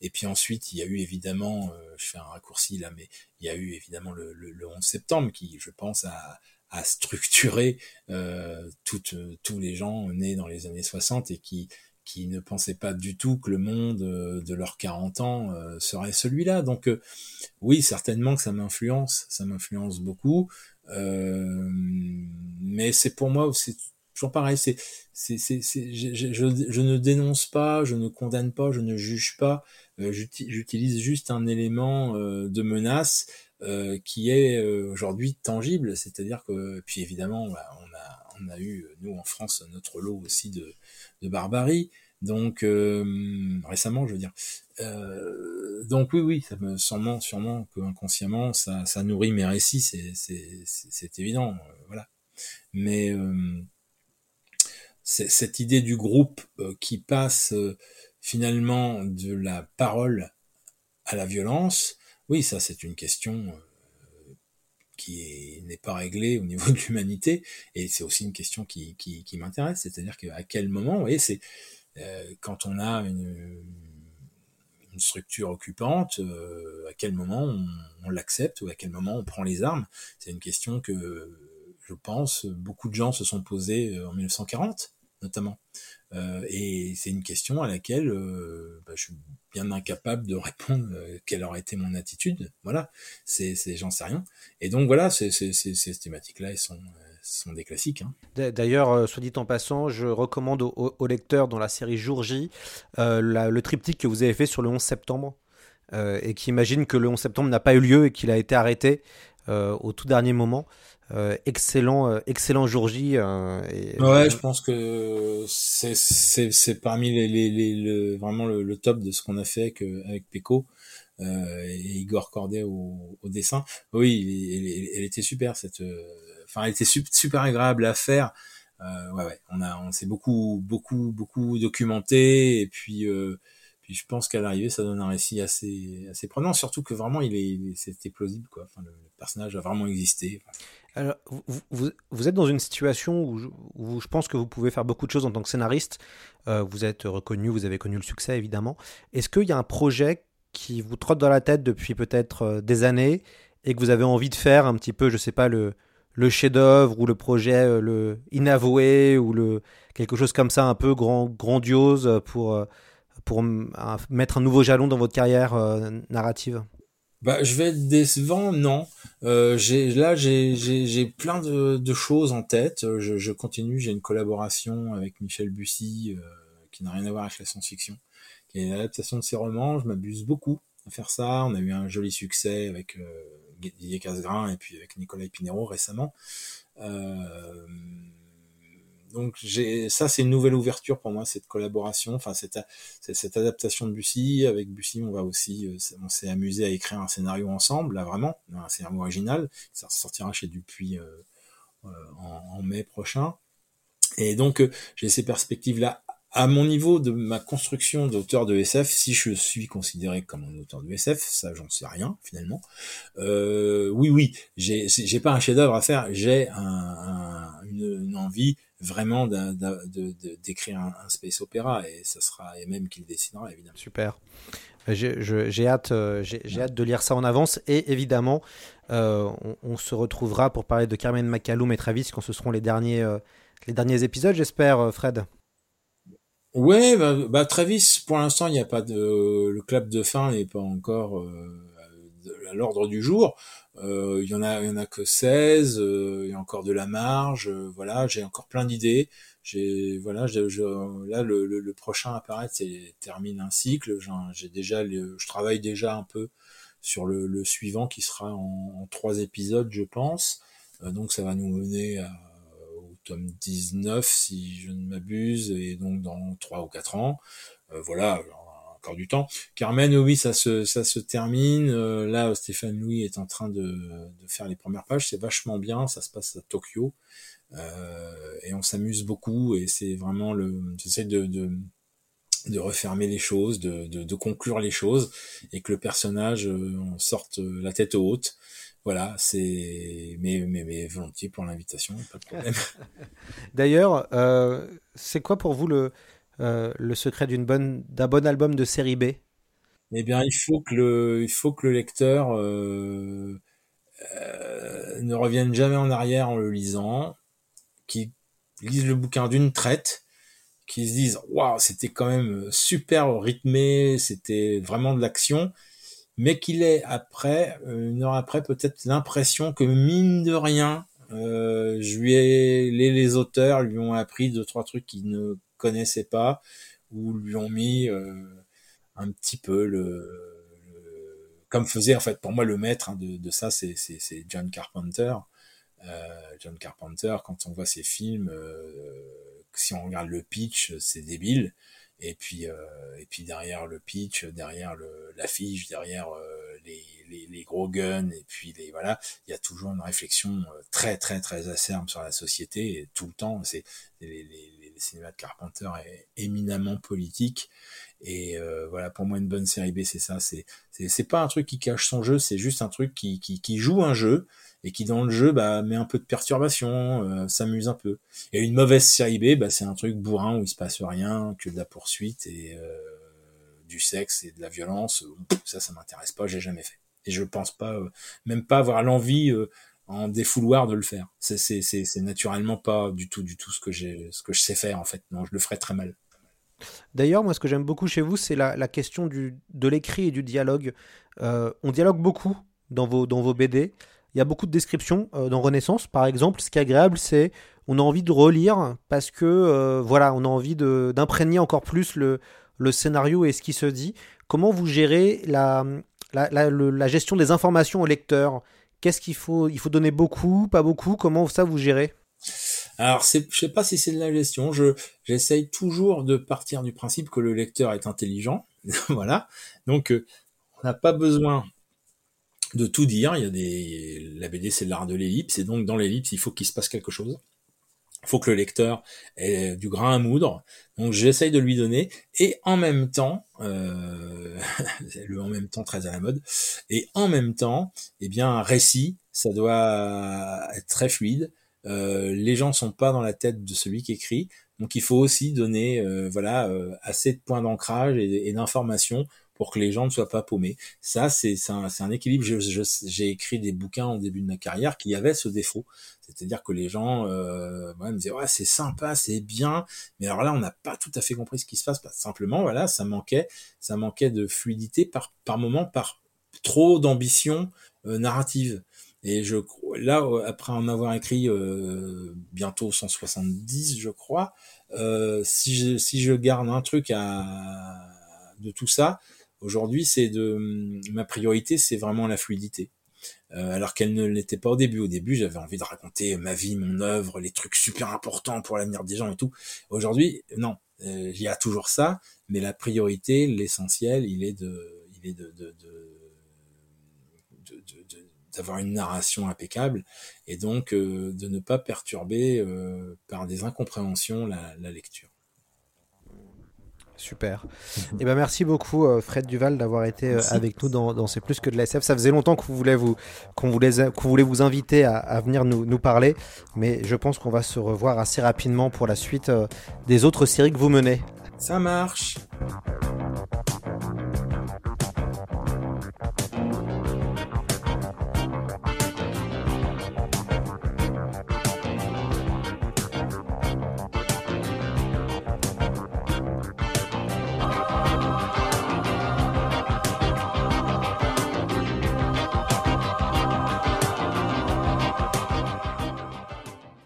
Et puis ensuite il y a eu évidemment, euh, je fais un raccourci là, mais il y a eu évidemment le, le, le 11 septembre qui, je pense, a, a structuré euh, toutes, tous les gens nés dans les années 60 et qui qui ne pensaient pas du tout que le monde euh, de leurs 40 ans euh, serait celui-là. Donc euh, oui, certainement que ça m'influence, ça m'influence beaucoup. mais c'est pour moi, c'est toujours pareil. C'est, je, ne dénonce pas, je ne condamne pas, je ne juge pas. j'utilise juste un élément de menace qui est aujourd'hui tangible. C'est-à-dire que, puis évidemment, bah, on on a eu nous en France notre lot aussi de de barbarie. Donc euh, récemment, je veux dire. Euh, donc oui, oui, ça me sûrement, sûrement que inconsciemment, ça, ça nourrit mes récits, c'est, c'est, c'est évident, euh, voilà. Mais euh, cette idée du groupe euh, qui passe euh, finalement de la parole à la violence, oui, ça c'est une question qui n'est pas réglé au niveau de l'humanité, et c'est aussi une question qui, m'intéresse, c'est-à-dire qu'à quel moment, vous voyez, c'est euh, quand on a une, structure occupante, euh, à quel moment on, on l'accepte ou à quel moment on prend les armes, c'est une question que je pense beaucoup de gens se sont posés euh, en 1940 notamment. Euh, et c'est une question à laquelle euh, bah, je suis bien incapable de répondre euh, quelle aurait été mon attitude. Voilà, c'est, j'en sais rien. Et donc voilà, ces thématiques-là, elles sont, des classiques. Hein. D'ailleurs, soit dit en passant, je recommande aux, aux lecteurs dans la série Jour J le triptyque que vous avez fait sur le 11 septembre. et qui imagine que le 11 septembre n'a pas eu lieu et qu'il a été arrêté au tout dernier moment. Euh, excellent, euh, excellent jour J. Euh, et, ouais, je pense que c'est c'est parmi les, les, les le, vraiment le, le, top de ce qu'on a fait avec, avec Peko et Igor Cordet au, au dessin. Oui, elle, elle, était super cette, enfin elle était super agréable à faire. ouais, ouais, on a, on s'est beaucoup, beaucoup, beaucoup documenté et puis. Puis je pense qu'à l'arrivée, ça donne un récit assez, assez prenant, surtout que vraiment, il est, c'était plausible, quoi. Enfin, le, le, personnage a vraiment existé. Vous, êtes dans une situation où je, pense que vous pouvez faire beaucoup de choses en tant que scénariste. Euh, vous êtes reconnu, vous avez connu le succès évidemment. Est-ce qu'il y a un projet qui vous trotte dans la tête depuis peut-être euh, des années et que vous avez envie de faire un petit peu, je sais pas, le, chef-d'œuvre ou le projet euh, le inavoué ou le quelque chose comme ça un peu grand, grandiose pour, pour mettre un nouveau jalon dans votre carrière narrative? Bah, je vais être décevant, non. Euh, j'ai là, j'ai plein de, de, choses en tête. Je, je continue. J'ai une collaboration avec Michel Bussy euh, qui n'a rien à voir avec la science-fiction, qui est l'adaptation de ses romans. Je m'abuse beaucoup à faire ça. On a eu un joli succès avec euh, Didier Casgrain et puis avec Nicolas Pinero récemment. Euh, donc j'ai ça c'est une nouvelle ouverture pour moi cette collaboration enfin cette cette adaptation de Bussy. Avec Bussy on va aussi euh, on s'est amusé à écrire un scénario ensemble là vraiment un scénario original. Ça sortira chez Dupuis euh, euh, en, en, mai prochain. Et donc euh, j'ai ces perspectives là à mon niveau de ma construction d'auteur de SF, si je suis considéré comme un auteur de SF, ça j'en sais rien finalement. Euh, oui, oui, j'ai, pas un chef-d'œuvre à faire, j'ai un, un, une, une, envie vraiment d'écrire un, un, space opéra et ça sera et même qu'il décidera évidemment. Super. J'ai hâte, euh, j'ai hâte de lire ça en avance et évidemment, euh, on, on, se retrouvera pour parler de Carmen McCallum et Travis quand ce seront les derniers, euh, les derniers épisodes, j'espère, euh, Fred. Ouais, bah, bah Travis, pour l'instant, il n'y a pas de le clap de fin n'est pas encore euh, à l'ordre du jour. Euh, il y en a, il y en a que 16. Euh, il y a encore de la marge. Euh, voilà, j'ai encore plein d'idées. J'ai voilà, je, là le, le, le, prochain apparaît, c'est termine un cycle. J'ai déjà, je travaille déjà un peu sur le, le suivant qui sera en, en, trois épisodes, je pense. donc ça va nous mener à, au tome 19 si je ne m'abuse, et donc dans trois ou quatre ans. voilà, du temps. Carmen, oui, ça se, ça se termine. là, Stéphane Louis est en train de, de faire les premières pages. C'est vachement bien. Ça se passe à Tokyo. Euh, et on s'amuse beaucoup et c'est vraiment le j'essaie de, de, refermer les choses de, de, conclure les choses et que le personnage euh, sorte la tête haute voilà c'est mais, mais, mais volontiers pour l'invitation pas de problème d'ailleurs euh, c'est quoi pour vous le euh, le secret d'une bonne d'un bon album de série B. Eh bien il faut que le il faut que le lecteur euh, euh, ne revienne jamais en arrière en le lisant qui lisent le bouquin d'une traite, qui se disent waouh, c'était quand même super rythmé, c'était vraiment de l'action, mais qu'il ait après, une heure après, peut-être l'impression que mine de rien, je lui ai, les, les auteurs lui ont appris deux trois trucs qu'il ne connaissait pas ou lui ont mis euh, un petit peu le, comme faisait en fait pour moi le maître hein, de, ça c'est John Carpenter euh, John Carpenter, quand on voit ses films, euh, si on regarde le pitch, c'est débile. Et puis, et puis derrière le pitch, derrière l'affiche, derrière les, les, gros guns, et puis les voilà, il y a toujours une réflexion très très très acerbe sur la société et tout le temps. C'est les, les cinémas de Carpenter est éminemment politique. Et euh, voilà, pour moi, une bonne série B, c'est ça. C'est c'est pas un truc qui cache son jeu, c'est juste un truc qui, qui, qui joue un jeu et qui dans le jeu bah, met un peu de perturbation, euh, s'amuse un peu. Et une mauvaise série B, bah, c'est un truc bourrin où il se passe rien, que de la poursuite et euh, du sexe et de la violence. Ça, ça m'intéresse pas, j'ai jamais fait. Et je pense pas, euh, même pas avoir l'envie euh, en défouloir de le faire. C'est naturellement pas du tout du tout ce que j'ai ce que je sais faire en fait. Non, je le ferais très mal. D'ailleurs, moi, ce que j'aime beaucoup chez vous, c'est la, la, question de l'écrit et du dialogue. Euh, on dialogue beaucoup dans vos, dans vos BD. Il y a beaucoup de descriptions euh, dans Renaissance, par exemple. Ce qui est agréable, c'est on a envie de relire parce que euh, voilà, on a envie d'imprégner encore plus le, le scénario et ce qui se dit. Comment vous gérez la, la gestion des informations au lecteur? Qu'est-ce qu'il faut Il faut donner beaucoup, pas beaucoup? Comment ça vous gérez? Alors, je sais pas si c'est de la gestion. Je, j'essaye toujours de partir du principe que le lecteur est intelligent. voilà. Donc, euh, on n'a pas besoin de tout dire. Il y a des, la BD c'est l'art de l'ellipse et donc dans l'ellipse il faut qu'il se passe quelque chose. Faut que le lecteur ait du grain à moudre. Donc j'essaye de lui donner et en même temps, euh, le en même temps très à la mode. Et en même temps, eh bien un récit, ça doit être très fluide. Euh, les gens sont pas dans la tête de celui qui écrit, donc il faut aussi donner euh, voilà euh, assez de points d'ancrage et, et d'informations pour que les gens ne soient pas paumés. Ça, c'est un, un, équilibre. J'ai écrit des bouquins au début de ma carrière qui avaient ce défaut. C'est-à-dire que les gens euh, ouais, me disaient ouais c'est sympa, c'est bien, mais alors là on n'a pas tout à fait compris ce qui se passe. Pas simplement voilà, ça manquait, ça manquait de fluidité par par moment, par trop d'ambition euh, narrative. Et je là après en avoir écrit euh, bientôt 170 je crois, euh, si je si je garde un truc à de tout ça, Aujourd'hui, c'est de ma priorité, c'est vraiment la fluidité. Euh, alors qu'elle ne l'était pas au début. Au début, j'avais envie de raconter ma vie, mon œuvre, les trucs super importants pour l'avenir des gens et tout. Aujourd'hui, non, euh, il y a toujours ça, mais la priorité, l'essentiel, il est de, il est de, de, d'avoir une narration impeccable et donc euh, de ne pas perturber euh, par des incompréhensions la, la lecture. Super. Et eh ben merci beaucoup euh, Fred Duval d'avoir été euh, avec nous dans, dans C'est plus que de la SF. Ça faisait longtemps qu'on voulait vous qu'on voulait qu'on voulait vous inviter à, à venir nous, nous, parler, mais je pense qu'on va se revoir assez rapidement pour la suite euh, des autres séries que vous menez. Ça marche.